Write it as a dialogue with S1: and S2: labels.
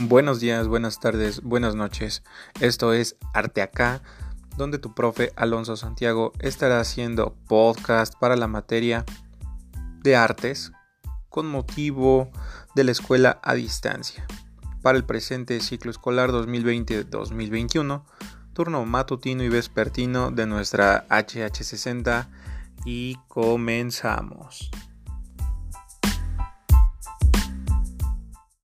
S1: Buenos días, buenas tardes, buenas noches. Esto es Arte Acá, donde tu profe Alonso Santiago estará haciendo podcast para la materia de artes con motivo de la escuela a distancia. Para el presente ciclo escolar 2020-2021, turno matutino y vespertino de nuestra HH60 y comenzamos.